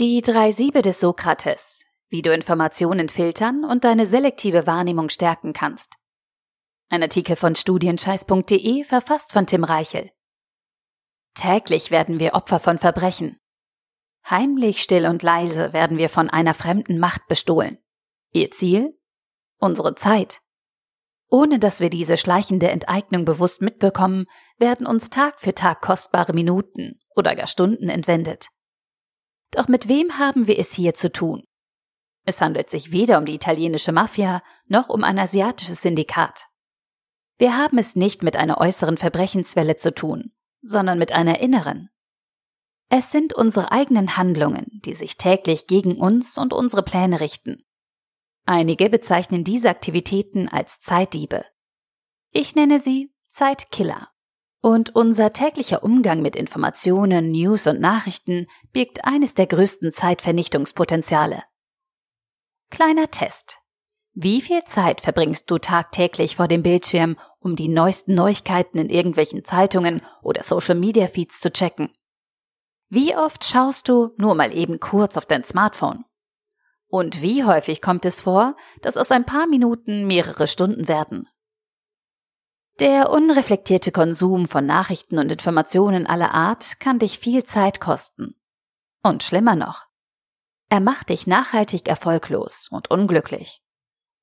Die drei Siebe des Sokrates, wie du Informationen filtern und deine selektive Wahrnehmung stärken kannst. Ein Artikel von studienscheiß.de verfasst von Tim Reichel. Täglich werden wir Opfer von Verbrechen. Heimlich, still und leise werden wir von einer fremden Macht bestohlen. Ihr Ziel? Unsere Zeit. Ohne dass wir diese schleichende Enteignung bewusst mitbekommen, werden uns Tag für Tag kostbare Minuten oder gar Stunden entwendet. Doch mit wem haben wir es hier zu tun? Es handelt sich weder um die italienische Mafia noch um ein asiatisches Syndikat. Wir haben es nicht mit einer äußeren Verbrechenswelle zu tun, sondern mit einer inneren. Es sind unsere eigenen Handlungen, die sich täglich gegen uns und unsere Pläne richten. Einige bezeichnen diese Aktivitäten als Zeitdiebe. Ich nenne sie Zeitkiller. Und unser täglicher Umgang mit Informationen, News und Nachrichten birgt eines der größten Zeitvernichtungspotenziale. Kleiner Test. Wie viel Zeit verbringst du tagtäglich vor dem Bildschirm, um die neuesten Neuigkeiten in irgendwelchen Zeitungen oder Social Media Feeds zu checken? Wie oft schaust du nur mal eben kurz auf dein Smartphone? Und wie häufig kommt es vor, dass aus ein paar Minuten mehrere Stunden werden? Der unreflektierte Konsum von Nachrichten und Informationen aller Art kann dich viel Zeit kosten. Und schlimmer noch, er macht dich nachhaltig erfolglos und unglücklich.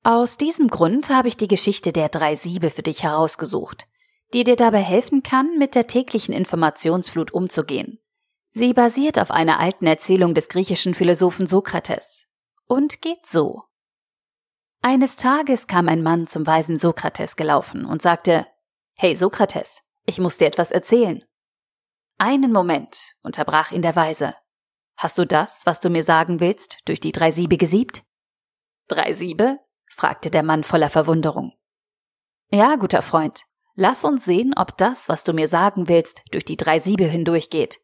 Aus diesem Grund habe ich die Geschichte der drei Siebe für dich herausgesucht, die dir dabei helfen kann, mit der täglichen Informationsflut umzugehen. Sie basiert auf einer alten Erzählung des griechischen Philosophen Sokrates und geht so. Eines Tages kam ein Mann zum weisen Sokrates gelaufen und sagte, Hey Sokrates, ich muss dir etwas erzählen. Einen Moment, unterbrach ihn der Weise. Hast du das, was du mir sagen willst, durch die drei Siebe gesiebt? Drei Siebe? fragte der Mann voller Verwunderung. Ja, guter Freund, lass uns sehen, ob das, was du mir sagen willst, durch die drei Siebe hindurchgeht.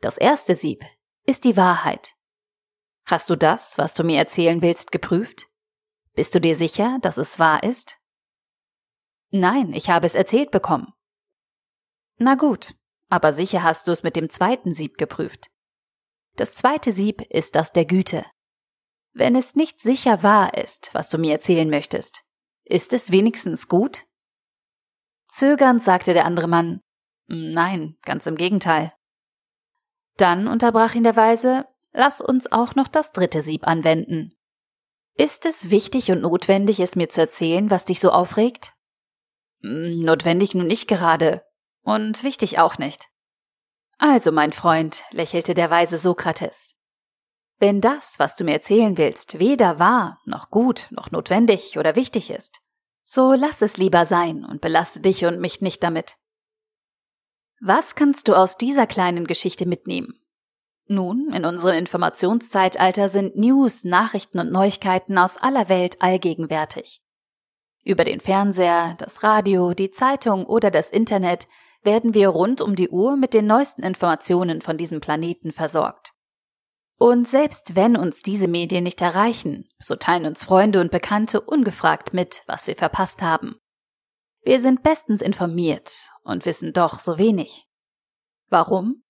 Das erste Sieb ist die Wahrheit. Hast du das, was du mir erzählen willst, geprüft? Bist du dir sicher, dass es wahr ist? Nein, ich habe es erzählt bekommen. Na gut, aber sicher hast du es mit dem zweiten Sieb geprüft. Das zweite Sieb ist das der Güte. Wenn es nicht sicher wahr ist, was du mir erzählen möchtest, ist es wenigstens gut? Zögernd sagte der andere Mann, Nein, ganz im Gegenteil. Dann unterbrach ihn der Weise, lass uns auch noch das dritte Sieb anwenden. Ist es wichtig und notwendig, es mir zu erzählen, was dich so aufregt? Hm, notwendig nun nicht gerade. Und wichtig auch nicht. Also, mein Freund, lächelte der weise Sokrates. Wenn das, was du mir erzählen willst, weder wahr, noch gut, noch notwendig oder wichtig ist, so lass es lieber sein und belaste dich und mich nicht damit. Was kannst du aus dieser kleinen Geschichte mitnehmen? Nun, in unserem Informationszeitalter sind News, Nachrichten und Neuigkeiten aus aller Welt allgegenwärtig. Über den Fernseher, das Radio, die Zeitung oder das Internet werden wir rund um die Uhr mit den neuesten Informationen von diesem Planeten versorgt. Und selbst wenn uns diese Medien nicht erreichen, so teilen uns Freunde und Bekannte ungefragt mit, was wir verpasst haben. Wir sind bestens informiert und wissen doch so wenig. Warum?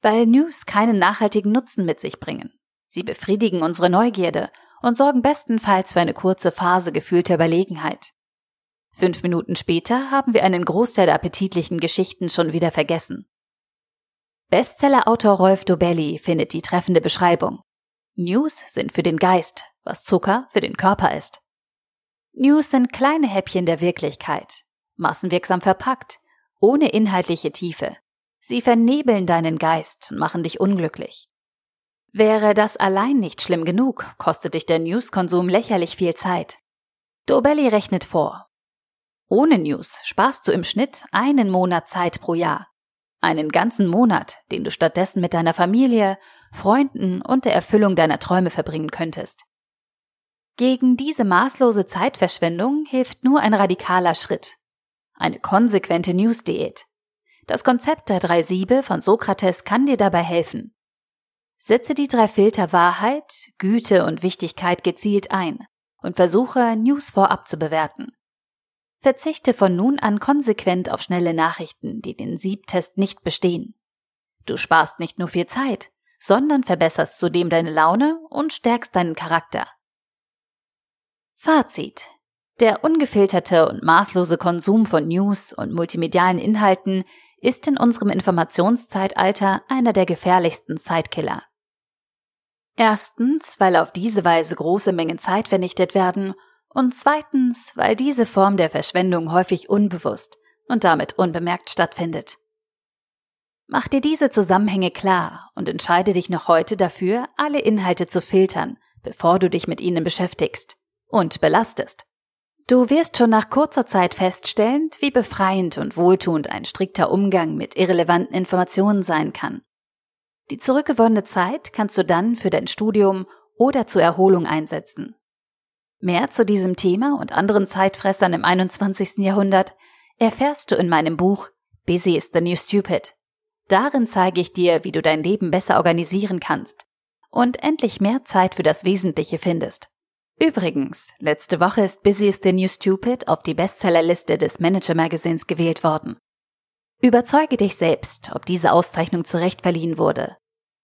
Weil News keinen nachhaltigen Nutzen mit sich bringen. Sie befriedigen unsere Neugierde und sorgen bestenfalls für eine kurze Phase gefühlter Überlegenheit. Fünf Minuten später haben wir einen Großteil der appetitlichen Geschichten schon wieder vergessen. Bestsellerautor Rolf Dobelli findet die treffende Beschreibung. News sind für den Geist, was Zucker für den Körper ist. News sind kleine Häppchen der Wirklichkeit, massenwirksam verpackt, ohne inhaltliche Tiefe. Sie vernebeln deinen Geist und machen dich unglücklich. Wäre das allein nicht schlimm genug, kostet dich der Newskonsum lächerlich viel Zeit. Dobelli rechnet vor. Ohne News sparst du im Schnitt einen Monat Zeit pro Jahr. Einen ganzen Monat, den du stattdessen mit deiner Familie, Freunden und der Erfüllung deiner Träume verbringen könntest. Gegen diese maßlose Zeitverschwendung hilft nur ein radikaler Schritt. Eine konsequente News-Diät. Das Konzept der drei Siebe von Sokrates kann dir dabei helfen. Setze die drei Filter Wahrheit, Güte und Wichtigkeit gezielt ein und versuche, News vorab zu bewerten. Verzichte von nun an konsequent auf schnelle Nachrichten, die den Siebtest nicht bestehen. Du sparst nicht nur viel Zeit, sondern verbesserst zudem deine Laune und stärkst deinen Charakter. Fazit. Der ungefilterte und maßlose Konsum von News und multimedialen Inhalten ist in unserem Informationszeitalter einer der gefährlichsten Zeitkiller. Erstens, weil auf diese Weise große Mengen Zeit vernichtet werden und zweitens, weil diese Form der Verschwendung häufig unbewusst und damit unbemerkt stattfindet. Mach dir diese Zusammenhänge klar und entscheide dich noch heute dafür, alle Inhalte zu filtern, bevor du dich mit ihnen beschäftigst und belastest. Du wirst schon nach kurzer Zeit feststellen, wie befreiend und wohltuend ein strikter Umgang mit irrelevanten Informationen sein kann. Die zurückgewonnene Zeit kannst du dann für dein Studium oder zur Erholung einsetzen. Mehr zu diesem Thema und anderen Zeitfressern im 21. Jahrhundert erfährst du in meinem Buch Busy is the New Stupid. Darin zeige ich dir, wie du dein Leben besser organisieren kannst und endlich mehr Zeit für das Wesentliche findest. Übrigens, letzte Woche ist Busy is the New Stupid auf die Bestsellerliste des Manager Magazins gewählt worden. Überzeuge dich selbst, ob diese Auszeichnung zurecht verliehen wurde.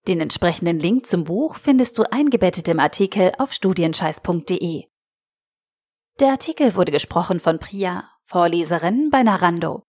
Den entsprechenden Link zum Buch findest du eingebettet im Artikel auf studienscheiß.de. Der Artikel wurde gesprochen von Priya, Vorleserin bei Narando.